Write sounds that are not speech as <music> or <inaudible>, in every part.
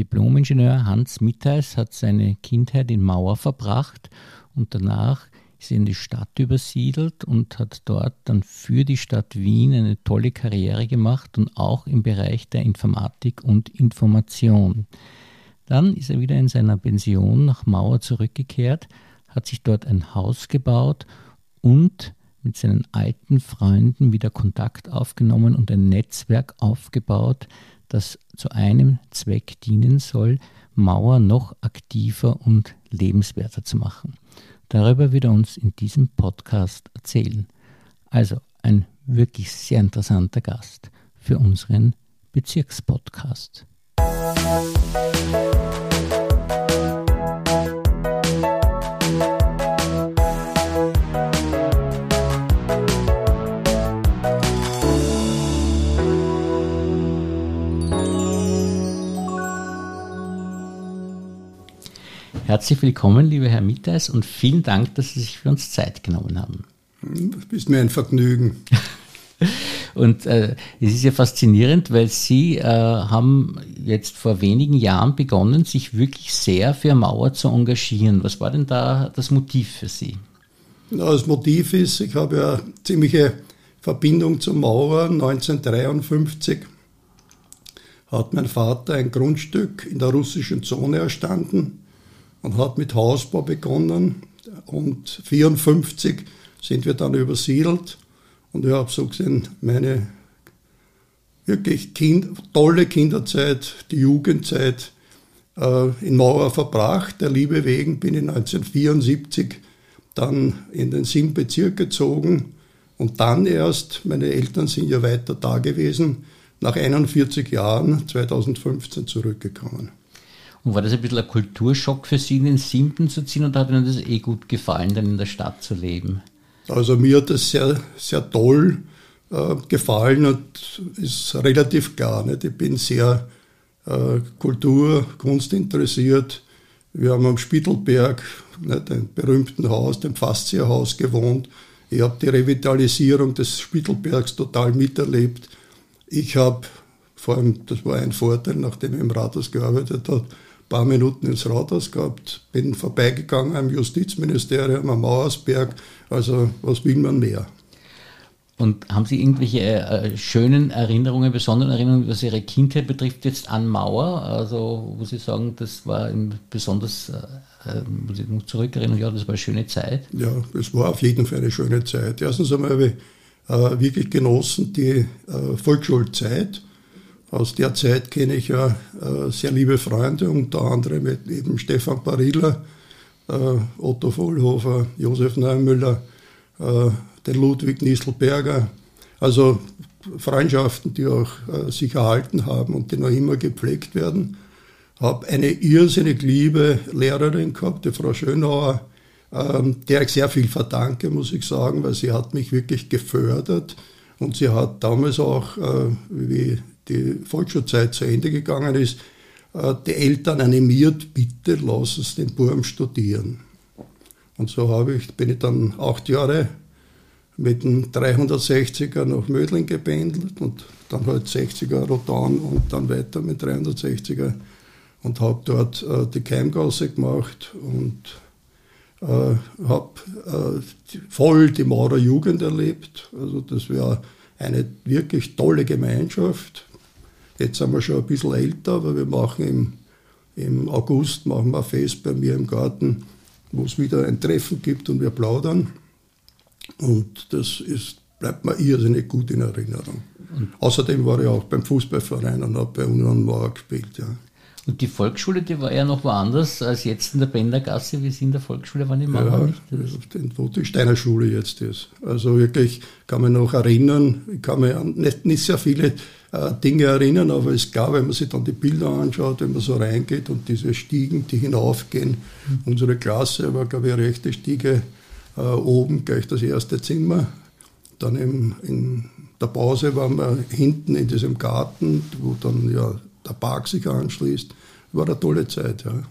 Diplomingenieur Hans Mitteis hat seine Kindheit in Mauer verbracht und danach ist er in die Stadt übersiedelt und hat dort dann für die Stadt Wien eine tolle Karriere gemacht und auch im Bereich der Informatik und Information. Dann ist er wieder in seiner Pension nach Mauer zurückgekehrt, hat sich dort ein Haus gebaut und mit seinen alten Freunden wieder Kontakt aufgenommen und ein Netzwerk aufgebaut, das zu einem Zweck dienen soll, Mauer noch aktiver und lebenswerter zu machen. Darüber wird er uns in diesem Podcast erzählen. Also ein wirklich sehr interessanter Gast für unseren Bezirkspodcast. Musik Herzlich willkommen, lieber Herr Mitteis, und vielen Dank, dass Sie sich für uns Zeit genommen haben. Das ist mir ein Vergnügen. <laughs> Und äh, es ist ja faszinierend, weil Sie äh, haben jetzt vor wenigen Jahren begonnen, sich wirklich sehr für Mauer zu engagieren. Was war denn da das Motiv für Sie? Na, das Motiv ist, ich habe ja ziemliche Verbindung zur Mauer. 1953 hat mein Vater ein Grundstück in der russischen Zone erstanden und hat mit Hausbau begonnen und 54 sind wir dann übersiedelt und ich habe so gesehen meine wirklich kind, tolle Kinderzeit, die Jugendzeit äh, in Mauer verbracht. Der Liebe wegen bin ich 1974 dann in den siebten Bezirk gezogen und dann erst, meine Eltern sind ja weiter da gewesen, nach 41 Jahren 2015 zurückgekommen. Und war das ein bisschen ein Kulturschock für Sie, in den siebten zu ziehen oder hat Ihnen das eh gut gefallen, dann in der Stadt zu leben? Also mir hat das sehr, sehr toll äh, gefallen und ist relativ klar. Nicht? Ich bin sehr äh, Kultur, Kunst interessiert. Wir haben am Spittelberg, einem berühmten Haus, dem Faszierhaus gewohnt. Ich habe die Revitalisierung des Spittelbergs total miterlebt. Ich habe, vor allem, das war ein Vorteil, nachdem ich im Rathaus gearbeitet habe, paar Minuten ins Rathaus gehabt, bin vorbeigegangen am Justizministerium, am Mauersberg. Also was will man mehr? Und haben Sie irgendwelche äh, schönen Erinnerungen, besonderen Erinnerungen, was Ihre Kindheit betrifft, jetzt an Mauer? Also, wo Sie sagen, das war besonders, äh, äh, muss ich noch zurückerinnern, ja, das war eine schöne Zeit? Ja, es war auf jeden Fall eine schöne Zeit. Erstens einmal habe ich äh, wirklich genossen die äh, Volksschulzeit aus der Zeit kenne ich ja äh, sehr liebe Freunde, unter anderem mit eben Stefan Barilla, äh, Otto Vollhofer, Josef Neumüller, äh, den Ludwig Nistelberger. Also Freundschaften, die auch äh, sich erhalten haben und die noch immer gepflegt werden. Habe eine irrsinnig liebe Lehrerin gehabt, die Frau Schönauer, ähm, der ich sehr viel verdanke, muss ich sagen, weil sie hat mich wirklich gefördert und sie hat damals auch, äh, wie die Volksschulzeit zu Ende gegangen ist, äh, die Eltern animiert, bitte lass es den Burm studieren. Und so habe ich, bin ich dann acht Jahre mit dem 360er nach Mödling gependelt und dann halt 60er Rotan und dann weiter mit 360er und habe dort äh, die Keimgasse gemacht und äh, habe äh, voll die Maurer Jugend erlebt. Also das war eine wirklich tolle Gemeinschaft. Jetzt sind wir schon ein bisschen älter, aber wir machen im, im August machen wir ein Fest bei mir im Garten, wo es wieder ein Treffen gibt und wir plaudern. Und das ist, bleibt mir irrsinnig gut in Erinnerung. Und Außerdem war ich auch beim Fußballverein und habe bei Union Mauer gespielt. Ja. Und die Volksschule, die war ja noch woanders als jetzt in der Bendergasse, wie Sie in der Volksschule waren im ja, nicht? wo die Steiner Schule jetzt ist. Also wirklich kann man noch erinnern, ich kann mich an nicht, nicht sehr viele äh, Dinge erinnern, aber es ist klar, wenn man sich dann die Bilder anschaut, wenn man so reingeht und diese Stiegen, die hinaufgehen. Mhm. Unsere Klasse war, glaube ich, eine rechte Stiege äh, oben, gleich das erste Zimmer. Dann im, in der Pause waren wir hinten in diesem Garten, wo dann ja der Park sich anschließt. War eine tolle Zeit, ja.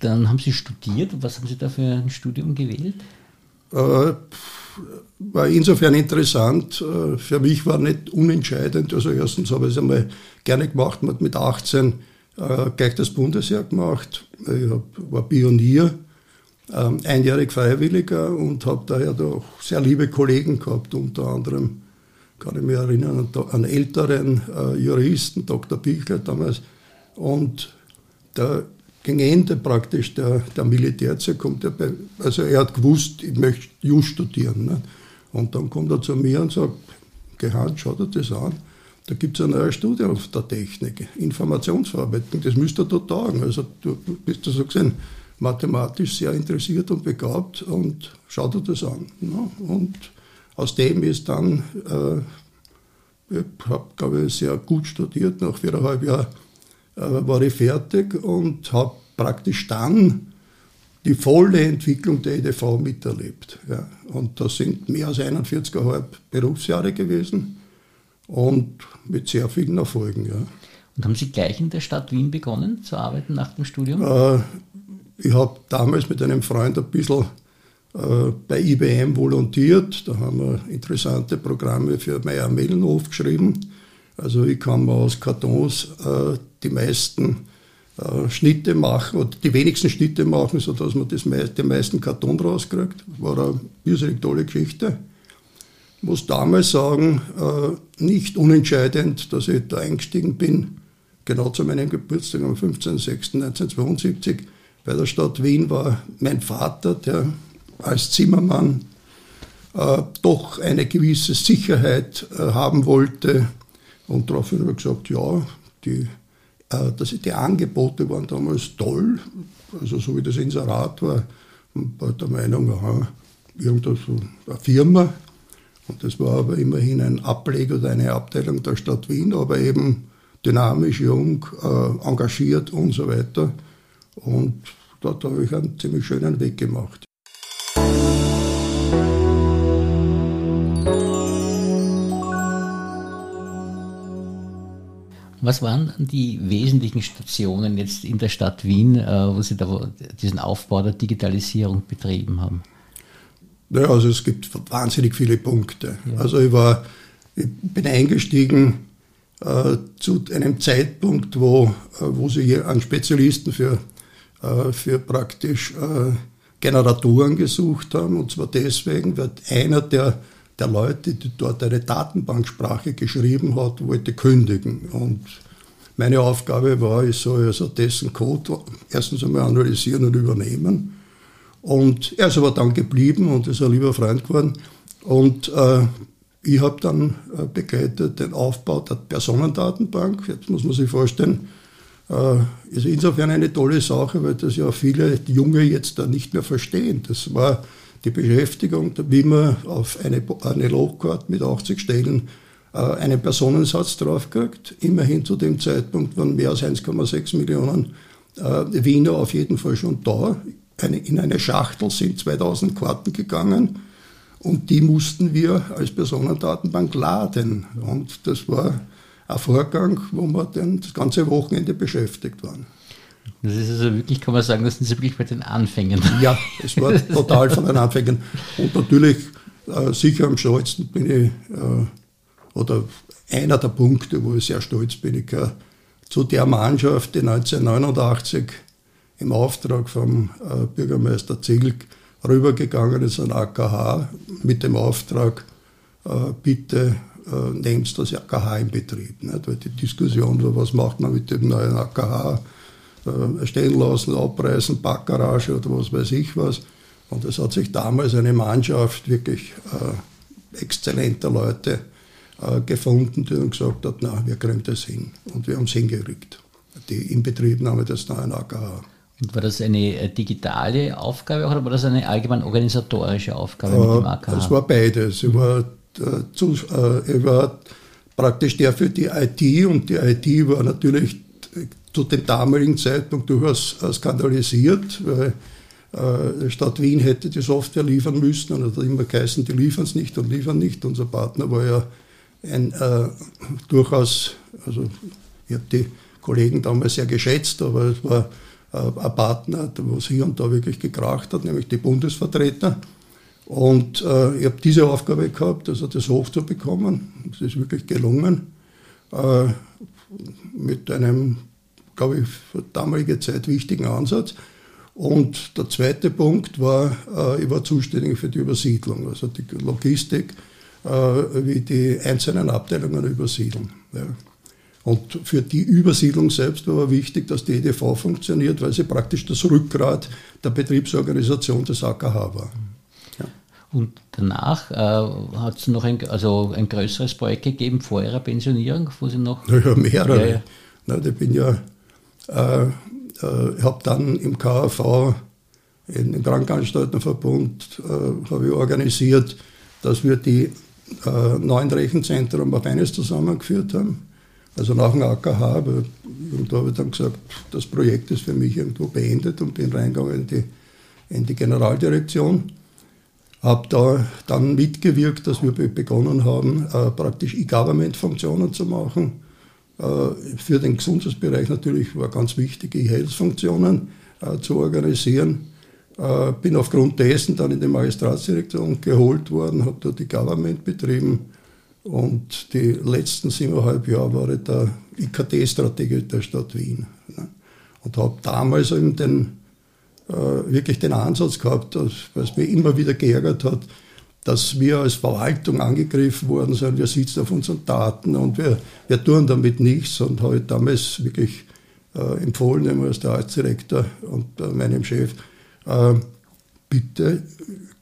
Dann haben Sie studiert. Was haben Sie da für ein Studium gewählt? Äh, war insofern interessant. Äh, für mich war nicht unentscheidend. Also erstens habe ich es einmal gerne gemacht, man hat mit 18 äh, gleich das Bundesheer gemacht. Ich hab, war Pionier, ähm, einjährig Freiwilliger und habe daher doch sehr liebe Kollegen gehabt, unter anderem kann ich mich erinnern an einen älteren äh, Juristen, Dr. Pilcher damals. Und der, gegen Ende praktisch der, der Militärzeit kommt er bei, also er hat gewusst, ich möchte Jus studieren. Ne? Und dann kommt er zu mir und sagt, Gehand, schau dir das an. Da gibt es ein neues Studium der Technik, Informationsverarbeitung, das müsste da tagen. Also du bist so gesehen mathematisch sehr interessiert und begabt und schau dir das an. Ne? Und aus dem ist dann, äh, ich habe, glaube ich, sehr gut studiert, nach viereinhalb Jahren äh, war ich fertig und habe praktisch dann die volle Entwicklung der EDV miterlebt. Ja. Und das sind mehr als 41,5 Berufsjahre gewesen und mit sehr vielen Erfolgen. Ja. Und haben Sie gleich in der Stadt Wien begonnen zu arbeiten nach dem Studium? Äh, ich habe damals mit einem Freund ein bisschen äh, bei IBM volontiert. Da haben wir interessante Programme für Meyer Mellenhof geschrieben. Also ich kann aus Kartons äh, die meisten äh, Schnitte machen oder die wenigsten Schnitte machen, sodass man das me den meisten Karton rauskriegt. War eine irrsinnig tolle Geschichte. Ich muss damals sagen, nicht unentscheidend, dass ich da eingestiegen bin, genau zu meinem Geburtstag am 15.06.1972. Bei der Stadt Wien war mein Vater, der als Zimmermann äh, doch eine gewisse Sicherheit äh, haben wollte. Und daraufhin habe ich gesagt, ja, die, äh, das, die Angebote waren damals toll, also so wie das Inserat war, und war der Meinung, aha, irgendeine so eine Firma. Und das war aber immerhin ein Ableger oder eine Abteilung der Stadt Wien, aber eben dynamisch, jung, äh, engagiert und so weiter. Und dort habe ich einen ziemlich schönen Weg gemacht. Was waren die wesentlichen Stationen jetzt in der Stadt Wien, äh, wo Sie diesen Aufbau der Digitalisierung betrieben haben? Naja, also es gibt wahnsinnig viele Punkte. Ja. Also ich war, ich bin eingestiegen äh, zu einem Zeitpunkt, wo, äh, wo sie einen Spezialisten für, für praktisch äh, Generatoren gesucht haben. Und zwar deswegen, weil einer der der Leute, die dort eine Datenbanksprache geschrieben hat, wollte kündigen. Und meine Aufgabe war, ich soll also dessen Code erstens einmal analysieren und übernehmen. Und er ist aber dann geblieben und ist ein lieber Freund geworden. Und äh, ich habe dann äh, begleitet den Aufbau der Personendatenbank. Jetzt muss man sich vorstellen, ist insofern eine tolle Sache, weil das ja viele Junge jetzt da nicht mehr verstehen. Das war die Beschäftigung, wie man auf eine, eine Logcard mit 80 Stellen äh, einen Personensatz draufkriegt. Immerhin zu dem Zeitpunkt waren mehr als 1,6 Millionen äh, Wiener auf jeden Fall schon da. In eine Schachtel sind 2000 Karten gegangen und die mussten wir als Personendatenbank laden. Und das war ein Vorgang, wo wir dann das ganze Wochenende beschäftigt waren. Das ist also wirklich, kann man sagen, das sind Sie wirklich bei den Anfängen. Ja, <laughs> es war total von den Anfängen. Und natürlich, äh, sicher am stolzesten bin ich, äh, oder einer der Punkte, wo ich sehr stolz bin, ich äh, zu der Mannschaft, die 1989 im Auftrag vom äh, Bürgermeister Zilk rübergegangen ist an AKH mit dem Auftrag, äh, bitte äh, nehmt das AKH in Betrieb. Nicht? Weil die Diskussion war, was macht man mit dem neuen AKH? äh, stehen lassen, abreißen, Backgarage oder was weiß ich was. Und es hat sich damals eine Mannschaft wirklich äh, exzellenter Leute äh, gefunden, die dann gesagt hat, na, wir kriegen das hin. Und wir haben es hingekriegt. Die Inbetriebnahme des neuen AKH. Und war das eine äh, digitale Aufgabe oder war das eine allgemein organisatorische Aufgabe mit dem AKH? Es war beides. Ich war, äh, zu, äh, ich war praktisch der für die IT und die IT war natürlich zu dem damaligen Zeitpunkt durchaus äh, skandalisiert, weil äh, Stadt Wien hätte die Software liefern müssen und hat immer geheißen, die liefern es nicht und liefern nicht. Unser Partner war ja ein äh, durchaus, also ich habe die Kollegen damals sehr geschätzt, aber es war äh, ein Partner, wo es hier und da wirklich gekracht hat, nämlich die Bundesvertreter. Und äh, ich habe diese Aufgabe gehabt, also das hochzubekommen. Das ist wirklich gelungen. Äh, mit einem, glaube ich, für damalige Zeit wichtigen Ansatz. Und der zweite Punkt war, äh, ich war zuständig für die Übersiedlung, also die Logistik, äh, wie die einzelnen Abteilungen übersiedeln. Ja. Und für die Übersiedlung selbst war wichtig, dass die EDV funktioniert, weil sie praktisch das Rückgrat der Betriebsorganisation des AKH war. Und danach äh, hat es noch ein, also ein größeres Projekt gegeben vor Ihrer Pensionierung, wo Sie noch. Ja, mehrere. Ja, ja. Na, ich bin ja äh, äh, habe dann im KAV, im Krankenanstaltenverbund, äh, habe ich organisiert, dass wir die äh, neuen Rechenzentren auf eines zusammengeführt haben. Also nach dem AKH, und da habe ich dann gesagt, das Projekt ist für mich irgendwo beendet und bin reingegangen in die, in die Generaldirektion. Habe da dann mitgewirkt, dass wir begonnen haben, äh, praktisch E-Government-Funktionen zu machen äh, für den Gesundheitsbereich natürlich war ganz wichtig, E-Health-Funktionen äh, zu organisieren. Äh, bin aufgrund dessen dann in die Magistratsdirektion geholt worden, habe dort die Government betrieben und die letzten siebeneinhalb Jahre war ich der IKT-Strategie der Stadt Wien. Ne? Und habe damals eben den, wirklich den Ansatz gehabt, was mir immer wieder geärgert hat, dass wir als Verwaltung angegriffen worden sind, wir sitzen auf unseren Daten und wir, wir tun damit nichts und habe damals wirklich äh, empfohlen, als der Artsdirektor und äh, meinem Chef, äh, bitte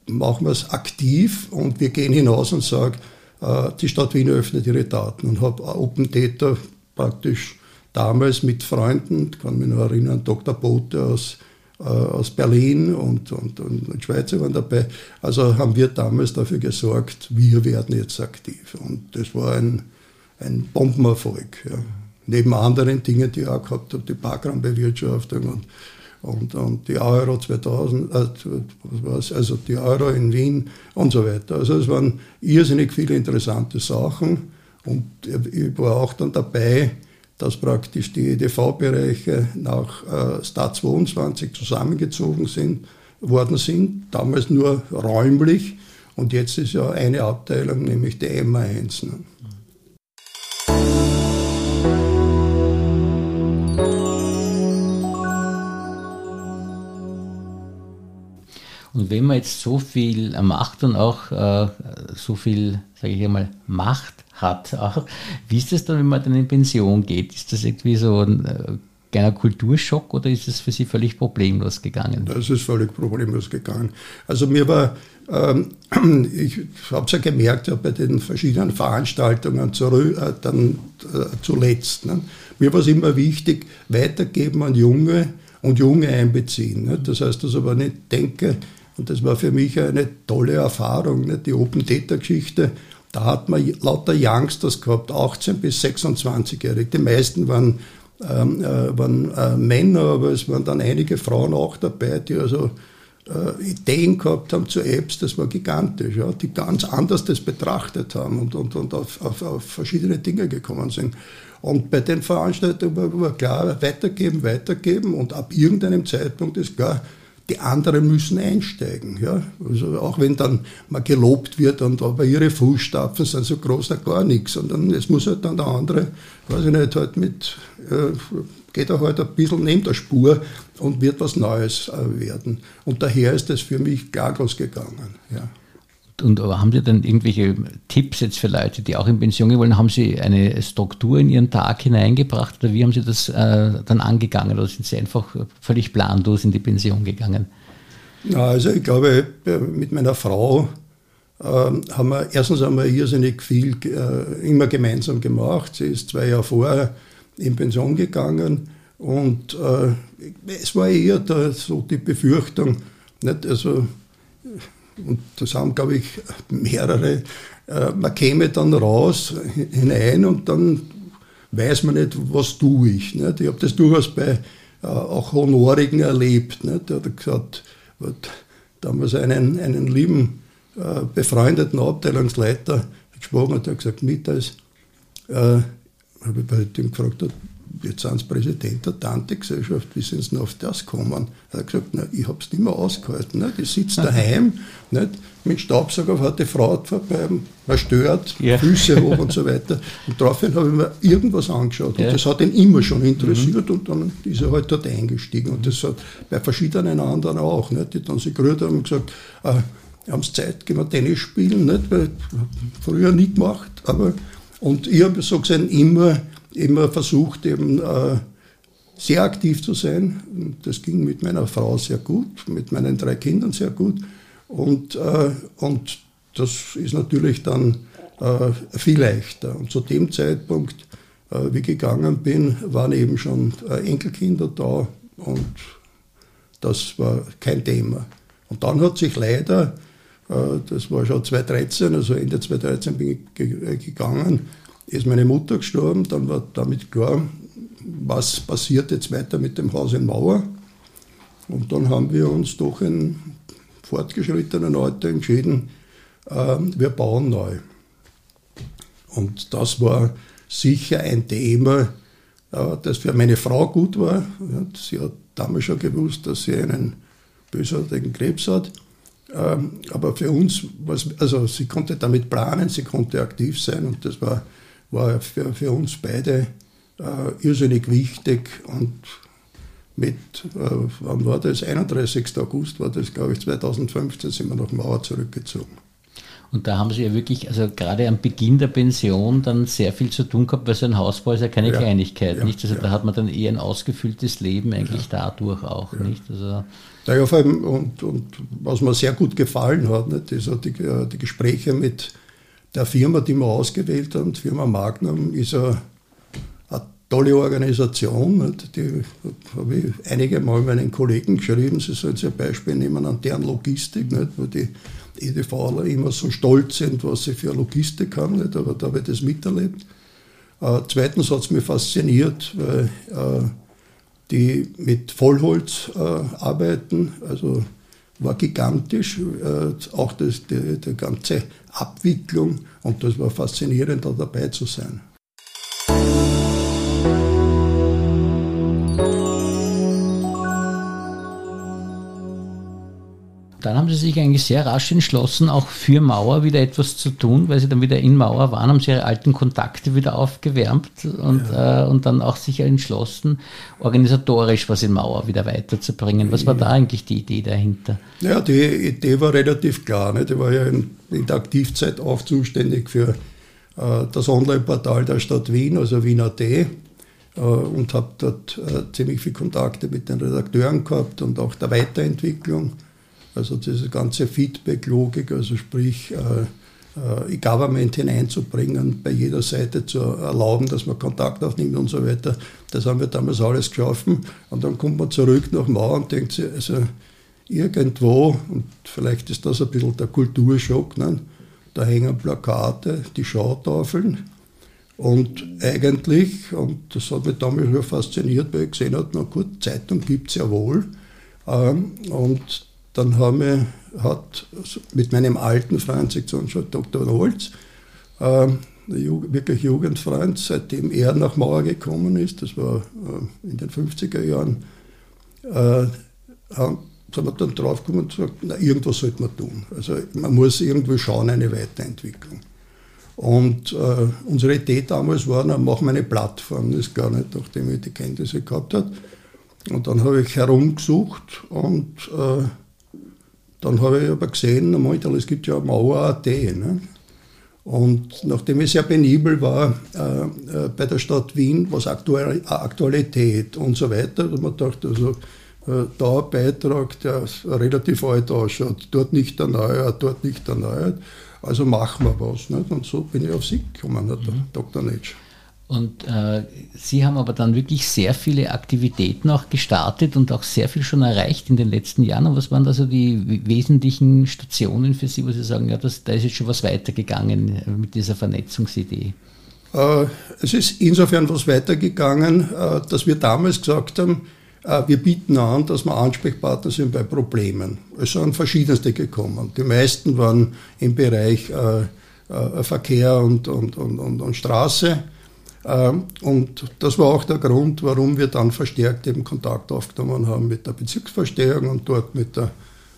machen wir es aktiv und wir gehen hinaus und sagen, äh, die Stadt Wien öffnet ihre Daten und habe Open Data praktisch damals mit Freunden, kann mich noch erinnern, Dr. Bote aus äh, aus Berlin und, und, und Schweizer waren dabei. Also haben wir damals dafür gesorgt, wir werden jetzt aktiv. Und das war ein, ein Bombenerfolg. Ja. Neben anderen Dingen, die ich auch gehabt habe, die Parkraumbewirtschaftung und, und, und die Euro 2000, äh, also die Euro in Wien und so weiter. Also es waren irrsinnig viele interessante Sachen und ich war auch dann dabei, dass praktisch die EDV-Bereiche nach äh, Stat 22 zusammengezogen sind, worden sind, damals nur räumlich und jetzt ist ja eine Abteilung, nämlich die MA1. Ne? Und wenn man jetzt so viel macht und auch äh, so viel, sage ich einmal, Macht hat, auch, wie ist das dann, wenn man dann in Pension geht? Ist das irgendwie so ein äh, kleiner Kulturschock oder ist es für Sie völlig problemlos gegangen? Das ist völlig problemlos gegangen. Also mir war, ähm, <clears throat> ich habe es ja gemerkt ja, bei den verschiedenen Veranstaltungen zurück, äh, dann äh, zuletzt. Ne? Mir war es immer wichtig, weitergeben an Junge und Junge einbeziehen. Ne? Das heißt, dass ich aber nicht denke, und das war für mich eine tolle Erfahrung? Ne? die Open Data Geschichte. Da hat man lauter Youngsters gehabt, 18 bis 26-Jährige. Die meisten waren, ähm, äh, waren äh, Männer, aber es waren dann einige Frauen auch dabei, die also äh, Ideen gehabt haben zu Apps, das war gigantisch, ja, die ganz anders das betrachtet haben und, und, und auf, auf, auf verschiedene Dinge gekommen sind. Und bei den Veranstaltungen war, war klar, weitergeben, weitergeben und ab irgendeinem Zeitpunkt ist klar, die anderen müssen einsteigen. Ja? Also auch wenn dann mal gelobt wird und aber ihre Fußstapfen sind so groß, da gar nichts. sondern es muss halt dann der andere, weiß ich nicht, halt mit, äh, geht er halt ein bisschen neben der Spur und wird was Neues äh, werden. Und daher ist das für mich klar losgegangen. Ja. Und haben Sie dann irgendwelche Tipps jetzt für Leute, die auch in Pension gehen wollen? Haben Sie eine Struktur in Ihren Tag hineingebracht oder wie haben Sie das äh, dann angegangen oder sind Sie einfach völlig planlos in die Pension gegangen? Also ich glaube, mit meiner Frau äh, haben wir erstens einmal irrsinnig viel äh, immer gemeinsam gemacht. Sie ist zwei Jahre vorher in Pension gegangen und äh, es war eher da, so die Befürchtung, nicht? also und das haben, glaube ich, mehrere, äh, man käme dann raus hinein und dann weiß man nicht, was tue ich. Nicht? Ich habe das durchaus bei äh, auch Honorigen erlebt. Nicht? Der hat gesagt, damals einen, einen lieben, äh, befreundeten Abteilungsleiter gesprochen und der hat gesagt, mittags, äh, habe ich bei dem gefragt, jetzt sind Sie Präsident der Tante-Gesellschaft, wie sind Sie noch auf das gekommen? Er hat gesagt, na, ich habe es nicht mehr ausgehalten. Ne? Die sitzt <laughs> daheim, nicht? mit Staubsauger fährt die Frau vorbei, man stört, ja. Füße hoch und so <laughs> weiter. Und daraufhin habe ich mir irgendwas angeschaut. Ja. Und das hat ihn immer schon interessiert mhm. und dann ist er halt dort eingestiegen. Und das hat bei verschiedenen anderen auch, nicht? die dann sich gerührt haben und gesagt, äh, haben Sie Zeit, gehen wir Tennis spielen, nicht? weil früher nie gemacht, aber und ich habe so gesehen immer, immer versucht, eben äh, sehr aktiv zu sein. Das ging mit meiner Frau sehr gut, mit meinen drei Kindern sehr gut. Und, äh, und das ist natürlich dann äh, viel leichter. Und zu dem Zeitpunkt, wie ich gegangen bin, waren eben schon Enkelkinder da und das war kein Thema. Und dann hat sich leider, das war schon 2013, also Ende 2013 bin ich gegangen, ist meine Mutter gestorben, dann war damit klar, was passiert jetzt weiter mit dem Haus in Mauer. Und dann haben wir uns doch in fortgeschrittenen Alter entschieden, äh, wir bauen neu. Und das war sicher ein Thema, äh, das für meine Frau gut war. Sie hat damals schon gewusst, dass sie einen bösartigen Krebs hat. Ähm, aber für uns, also sie konnte damit planen, sie konnte aktiv sein und das war, war für, für uns beide äh, irrsinnig wichtig und mit, äh, wann war das? 31. August war das, glaube ich, 2015 sind wir nach Mauer zurückgezogen. Und da haben Sie ja wirklich, also gerade am Beginn der Pension dann sehr viel zu tun gehabt, weil so ein Hausbau ist ja keine ja, Kleinigkeit, ja, nicht? Also ja. da hat man dann eher ein ausgefülltes Leben eigentlich dadurch auch, nicht? Also ja, vor allem, und, und was mir sehr gut gefallen hat, nicht, ist die, äh, die Gespräche mit der Firma, die wir ausgewählt haben, Firma Magnum, ist ja tolle Organisation. Die habe ich einige Mal meinen Kollegen geschrieben, sie sollen sich ein Beispiel nehmen an deren Logistik, nicht? wo die EDVler immer so stolz sind, was sie für Logistik haben, nicht? aber da habe ich das miterlebt. Äh, zweitens hat es mich fasziniert, weil äh, die mit Vollholz äh, arbeiten, also war gigantisch, äh, auch das, die, die ganze Abwicklung und das war faszinierend, da dabei zu sein. Dann haben Sie sich eigentlich sehr rasch entschlossen, auch für Mauer wieder etwas zu tun, weil Sie dann wieder in Mauer waren, haben Sie Ihre alten Kontakte wieder aufgewärmt und, ja. äh, und dann auch sich entschlossen, organisatorisch was in Mauer wieder weiterzubringen. Was war da eigentlich die Idee dahinter? Ja, die Idee war relativ klar. Nicht? Ich war ja in, in der Aktivzeit auch zuständig für äh, das Online-Portal der Stadt Wien, also Wien.at äh, und habe dort äh, ziemlich viele Kontakte mit den Redakteuren gehabt und auch der Weiterentwicklung. Also diese ganze Feedback-Logik, also sprich äh, äh, E-Government hineinzubringen, bei jeder Seite zu erlauben, dass man Kontakt aufnimmt und so weiter. Das haben wir damals alles geschaffen. Und dann kommt man zurück nach Mauer und denkt sich, also irgendwo, und vielleicht ist das ein bisschen der Kulturschock, ne? da hängen Plakate, die Schautafeln. Und eigentlich, und das hat mich damals schon fasziniert, weil ich gesehen habe, na gut, Zeitung gibt es ja wohl. Ähm, und dann haben wir, hat mit meinem alten Freund, Sektion schon Dr. Holz, äh, wirklich Jugendfreund, seitdem er nach Mauer gekommen ist, das war äh, in den 50er Jahren, äh, sind wir dann draufgekommen und gesagt, na, irgendwas sollte man tun. Also man muss irgendwie schauen, eine Weiterentwicklung. Und äh, unsere Idee damals war, na, machen wir eine Plattform, das ist gar nicht, nachdem ich die Kenntnisse gehabt habe. Und dann habe ich herumgesucht und äh, dann habe ich aber gesehen, es gibt ja Mauer.at. Ne? Und nachdem ich sehr penibel war äh, äh, bei der Stadt Wien, was Aktual Aktualität und so weiter, da man dachte, also äh, da ein Beitrag, der relativ alt ausschaut, dort nicht erneuert, dort nicht erneuert, also machen wir was. Nicht? Und so bin ich auf Sie gekommen, mhm. Dr. Netsch. Und äh, Sie haben aber dann wirklich sehr viele Aktivitäten auch gestartet und auch sehr viel schon erreicht in den letzten Jahren. Und was waren da so die wesentlichen Stationen für Sie, wo Sie sagen, ja, das, da ist jetzt schon was weitergegangen äh, mit dieser Vernetzungsidee? Äh, es ist insofern was weitergegangen, äh, dass wir damals gesagt haben, äh, wir bieten an, dass wir Ansprechpartner sind bei Problemen. Es sind verschiedenste gekommen. Die meisten waren im Bereich äh, Verkehr und, und, und, und, und Straße und das war auch der Grund, warum wir dann verstärkt eben Kontakt aufgenommen haben mit der Bezirksverstehung und dort mit der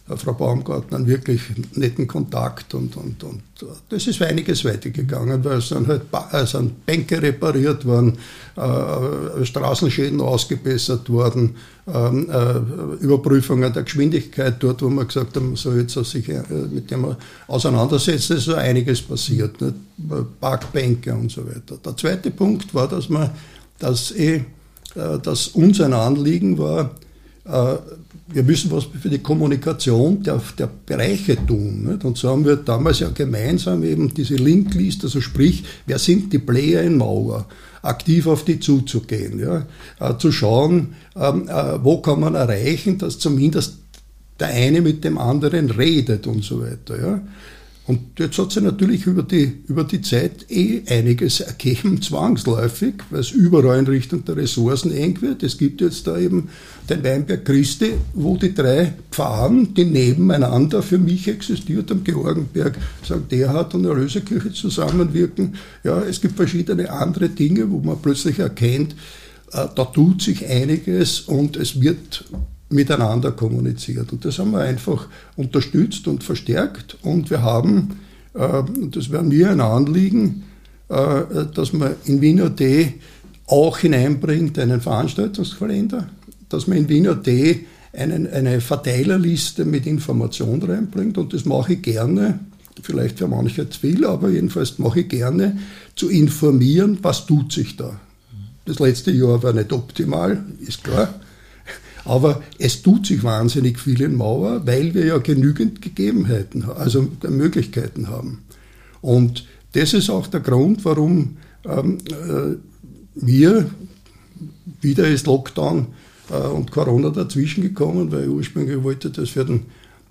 Frau Baumgartner einen wirklich netten Kontakt und, und, und das ist einiges weitergegangen, weil es dann halt es sind Bänke repariert worden, äh, Straßenschäden ausgebessert worden, ähm, äh, Überprüfungen der Geschwindigkeit dort, wo man gesagt haben, man soll jetzt sich äh, mit dem auseinandersetzen, ist so einiges passiert, nicht? Parkbänke und so weiter. Der zweite Punkt war, dass man, dass, eh, äh, dass uns ein Anliegen war, wir müssen was für die Kommunikation der, der Bereiche tun. Nicht? Und so haben wir damals ja gemeinsam eben diese Linklist, also sprich, wer sind die Player in Mauer, aktiv auf die zuzugehen, ja? Äh, zu schauen, ähm, äh, wo kann man erreichen, dass zumindest der eine mit dem anderen redet und so weiter. Ja? Und jetzt hat sich natürlich über die, über die Zeit eh einiges ergeben, <laughs> zwangsläufig, weil es überall in Richtung der Ressourcen eng wird. Es gibt jetzt da eben den Weinberg Christi, wo die drei Pfaden, die nebeneinander für mich existiert, am Georgenberg, St. Erhard und Erlöserkirche zusammenwirken. Ja, es gibt verschiedene andere Dinge, wo man plötzlich erkennt, äh, da tut sich einiges und es wird miteinander kommuniziert. Und das haben wir einfach unterstützt und verstärkt. Und wir haben, äh, das wäre mir ein Anliegen, äh, dass man in Wiener D auch hineinbringt einen Veranstaltungskalender, dass man in Wiener D einen, eine Verteilerliste mit Informationen reinbringt. Und das mache ich gerne, vielleicht für manche zu viel, aber jedenfalls mache ich gerne, zu informieren, was tut sich da. Das letzte Jahr war nicht optimal, ist klar. Aber es tut sich wahnsinnig viel in Mauer, weil wir ja genügend Gegebenheiten, also Möglichkeiten haben. Und das ist auch der Grund, warum ähm, äh, wir, wieder ist Lockdown äh, und Corona dazwischen gekommen, weil ich ursprünglich wollte das für den,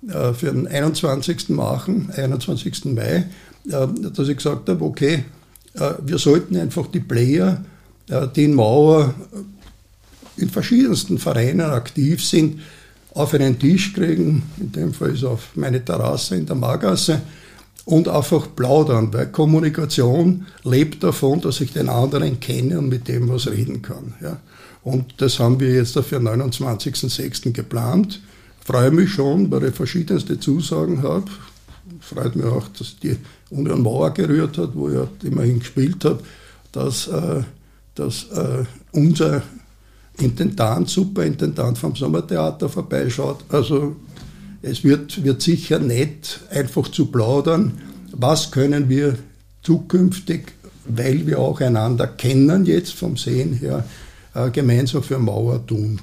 äh, für den 21. machen, 21. Mai, äh, dass ich gesagt habe, okay, äh, wir sollten einfach die Player, äh, die in Mauer in verschiedensten Vereinen aktiv sind, auf einen Tisch kriegen, in dem Fall ist auf meine Terrasse in der Margasse, und einfach plaudern, weil Kommunikation lebt davon, dass ich den anderen kenne und mit dem was reden kann. Ja. Und das haben wir jetzt für den 29.06. geplant. Freue mich schon, weil ich verschiedenste Zusagen habe. Freut mich auch, dass die Union Mauer gerührt hat, wo ich immerhin gespielt habe, dass, äh, dass äh, unser Intendant, Superintendant vom Sommertheater vorbeischaut. Also es wird, wird sicher nett, einfach zu plaudern, was können wir zukünftig, weil wir auch einander kennen jetzt vom Sehen her, äh, gemeinsam für Mauer tun.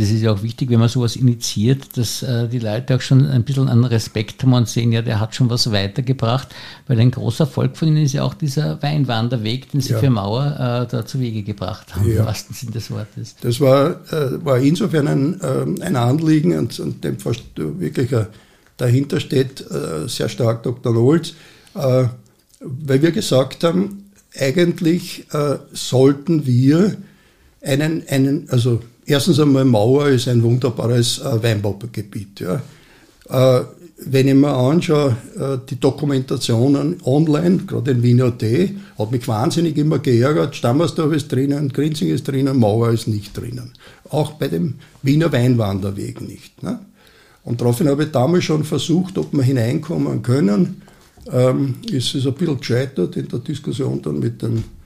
Das ist ja auch wichtig, wenn man sowas initiiert, dass äh, die Leute auch schon ein bisschen an Respekt haben und sehen, ja, der hat schon was weitergebracht, weil ein großer Erfolg von Ihnen ist ja auch dieser Weinwanderweg, den Sie ja. für Mauer äh, da zu Wege gebracht haben, ja. im wahrsten Sinn des Wortes. Das war, äh, war insofern ein, äh, ein Anliegen und, und dem fast wirklich äh, dahinter steht äh, sehr stark Dr. Nolz, weil wir gesagt haben, eigentlich sollten wir einen, einen, also Erstens einmal Mauer ist ein wunderbares äh, Weinbaugebiet. Ja. Äh, wenn ich mir anschaue, äh, die Dokumentationen online, gerade in Wiener T, hat mich wahnsinnig immer geärgert. Stammersdorf ist drinnen, Grinzing ist drinnen, Mauer ist nicht drinnen. Auch bei dem Wiener Weinwanderweg nicht. Ne? Und daraufhin habe ich damals schon versucht, ob wir hineinkommen können. Ähm, ist es ein bisschen gescheitert in der Diskussion dann mit den äh,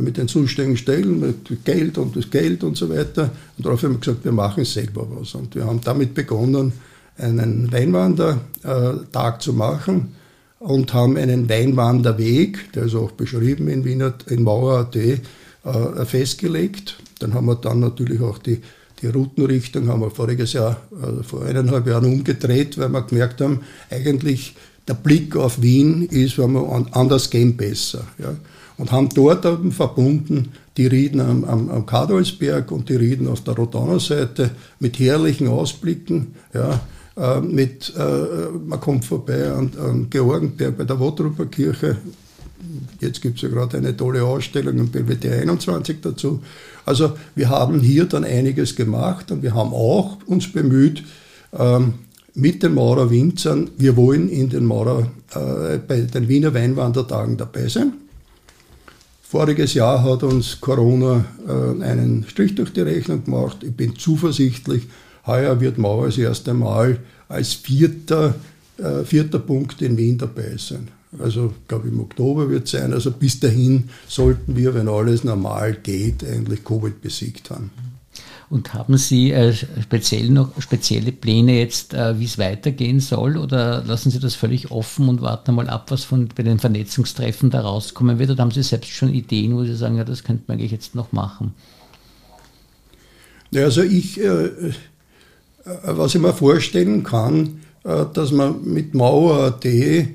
mit den zuständigen Stellen, mit Geld und das Geld und so weiter. Und darauf haben wir gesagt, wir machen selber was. Und wir haben damit begonnen, einen Weinwandertag zu machen und haben einen Weinwanderweg, der ist auch beschrieben in Wiener, in Mauer.at, äh, festgelegt. Dann haben wir dann natürlich auch die, die Routenrichtung haben wir voriges Jahr, also vor eineinhalb Jahren umgedreht, weil wir gemerkt haben, eigentlich der Blick auf Wien ist, wenn wir anders gehen, besser. Ja und haben dort verbunden die Rieden am, am, am Kadolsberg und die Rieden auf der Rodaner Seite mit herrlichen Ausblicken. Ja, äh, mit, äh, man kommt vorbei an, an Georgenberg bei der Wotruper Kirche. Jetzt gibt es ja gerade eine tolle Ausstellung im BWT 21 dazu. Also wir haben hier dann einiges gemacht und wir haben auch uns bemüht, ähm, mit den Maurer Winzern, wir wollen in den Maurer, äh, bei den Wiener Weinwandertagen dabei sein. Voriges Jahr hat uns Corona äh, einen Strich durch die Rechnung gemacht. Ich bin zuversichtlich, heuer wird Mauer das erste Mal als vierter, äh, vierter Punkt in Wien dabei sein. Also, glaube im Oktober wird es sein. Also bis dahin sollten wir, wenn alles normal geht, eigentlich Covid besiegt haben. Und haben Sie äh, speziell noch spezielle Pläne jetzt, äh, wie es weitergehen soll, oder lassen Sie das völlig offen und warten mal ab, was von bei den Vernetzungstreffen da rauskommen wird? Oder haben Sie selbst schon Ideen, wo Sie sagen, ja, das könnte man eigentlich jetzt noch machen? Ja, also ich, äh, äh was ich mir vorstellen kann, äh, dass man mit Mauer.at äh,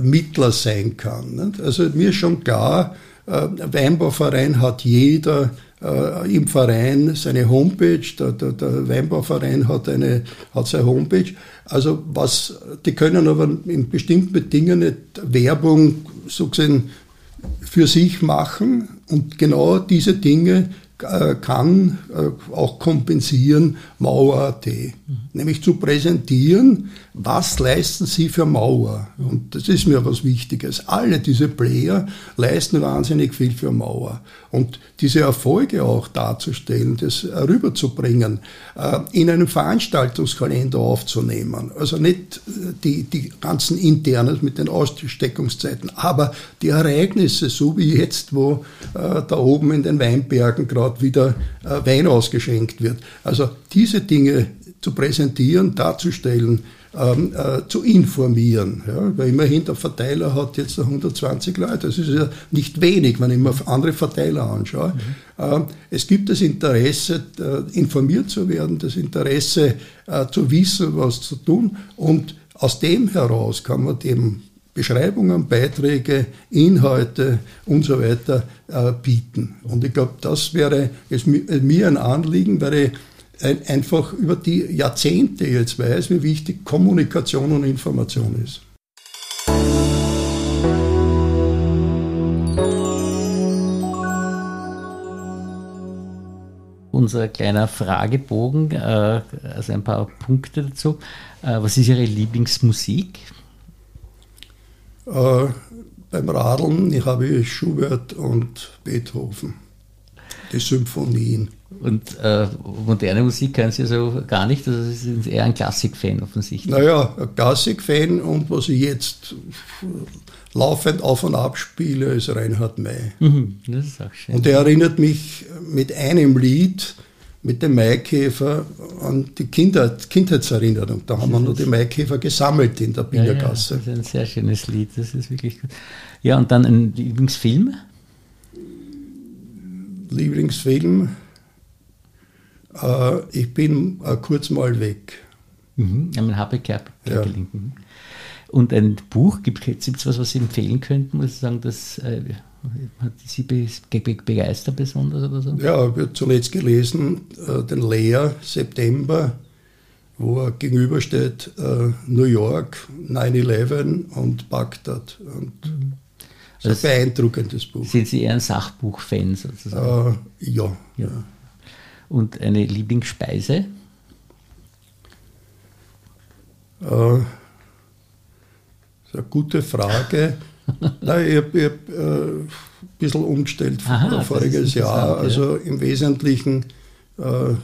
Mittler sein kann. Nicht? Also mir ist schon klar, Weinbauverein hat jeder äh, im Verein seine Homepage, der, der, der Weinbauverein hat, eine, hat seine Homepage. Also was, die können aber in bestimmten Bedingungen nicht Werbung so gesehen für sich machen und genau diese Dinge kann äh, auch kompensieren Mauer.at. Mhm. Nämlich zu präsentieren, was leisten sie für Mauer. Und das ist mir was Wichtiges. Alle diese Player leisten wahnsinnig viel für Mauer. Und diese Erfolge auch darzustellen, das rüberzubringen, äh, in einem Veranstaltungskalender aufzunehmen. Also nicht die, die ganzen internen mit den Aussteckungszeiten, aber die Ereignisse, so wie jetzt, wo da oben in den Weinbergen gerade dort wieder äh, Wein ausgeschenkt wird. Also diese Dinge zu präsentieren, darzustellen, ähm, äh, zu informieren. Ja, weil immerhin der Verteiler hat jetzt 120 Leute. Das ist ja nicht wenig, wenn ich mir andere Verteiler anschaue. Mhm. Ähm, es gibt das Interesse, äh, informiert zu werden, das Interesse äh, zu wissen, was zu tun. Und aus dem heraus kann man dem Beschreibungen, Beiträge, Inhalte und so weiter äh, bieten. Und ich glaube, das wäre es mir ein Anliegen, weil ich einfach über die Jahrzehnte jetzt weiß, wie wichtig Kommunikation und Information ist. unser kleiner Fragebogen, äh, also ein paar Punkte dazu. Äh, was ist Ihre Lieblingsmusik? Äh, beim Radeln ich habe Schubert und Beethoven, die Symphonien. Und äh, moderne Musik können Sie so gar nicht, also Sie sind eher ein Klassik-Fan offensichtlich. Naja, ein Klassik-Fan und was ich jetzt laufend auf und ab spiele, ist Reinhard May. Mhm, das ist auch schön. Und er erinnert mich mit einem Lied mit dem Maikäfer an die Kindheit, Kindheitserinnerung. Da haben wir nur die Maikäfer gesammelt in der Bindergasse. Ja, ja, das ist ein sehr schönes Lied, das ist wirklich gut. Ja, und dann ein Lieblingsfilm? Lieblingsfilm? Äh, ich bin äh, kurz mal weg. Mhm, ein Habe Kerkeling. Ja. Und ein Buch, gibt es was, was Sie empfehlen könnten, muss ich sagen, das äh, hat Sie begeistert besonders oder so? Ja, ich habe zuletzt gelesen, äh, den Leer, September, wo er gegenübersteht, äh, New York, 9-11 und Bagdad. Und mhm. also ein beeindruckendes Buch. Sind Sie eher ein Sachbuch-Fan sozusagen? Äh, ja, ja. Und eine Lieblingsspeise? Äh, das ist eine gute Frage. Nein, ich habe hab, äh, ein bisschen umgestellt Aha, voriges Jahr. Also im Wesentlichen äh,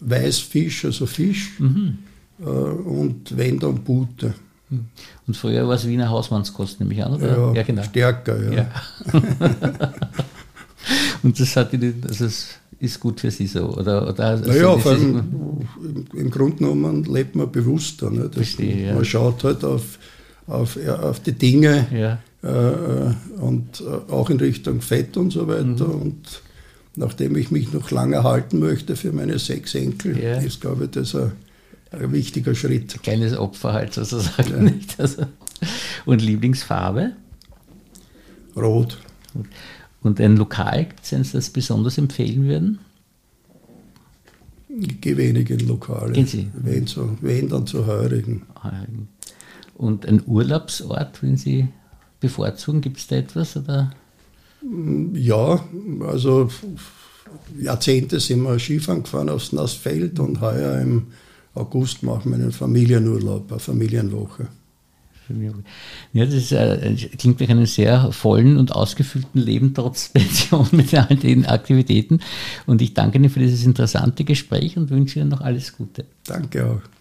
Weißfisch, also Fisch mhm. äh, und wenn dann Pute. Mhm. Und früher war es Wiener Hausmannskost, nehme ich an, oder? Ja, ja genau. stärker, ja. ja. <laughs> und das hat die, also es ist gut für Sie so, oder? oder also naja, vor allem, im, im Grunde genommen lebt man bewusster. Ne? Verstehe, ja. Man schaut halt auf auf, auf die Dinge ja. äh, und äh, auch in Richtung Fett und so weiter. Mhm. Und nachdem ich mich noch lange halten möchte für meine sechs Enkel, ja. ist, glaube ich, das ein, ein wichtiger Schritt. Ein kleines Opfer halt sozusagen. Ja. Nicht? Also, und Lieblingsfarbe? Rot. Und ein Lokal, den Sie das besonders empfehlen würden? Ich gehe wenig in Lokale. Gehen Sie? Wenn, so, wenn dann zu Heurigen. Heurigen. Und ein Urlaubsort, wenn Sie bevorzugen, gibt es da etwas? Oder? Ja, also Jahrzehnte sind wir Skifahren gefahren aufs Nassfeld und heuer im August machen wir einen Familienurlaub, eine Familienwoche. Ja, das ist, äh, klingt nach einem sehr vollen und ausgefüllten Leben trotz <laughs> Pension mit all den Aktivitäten. Und ich danke Ihnen für dieses interessante Gespräch und wünsche Ihnen noch alles Gute. Danke auch.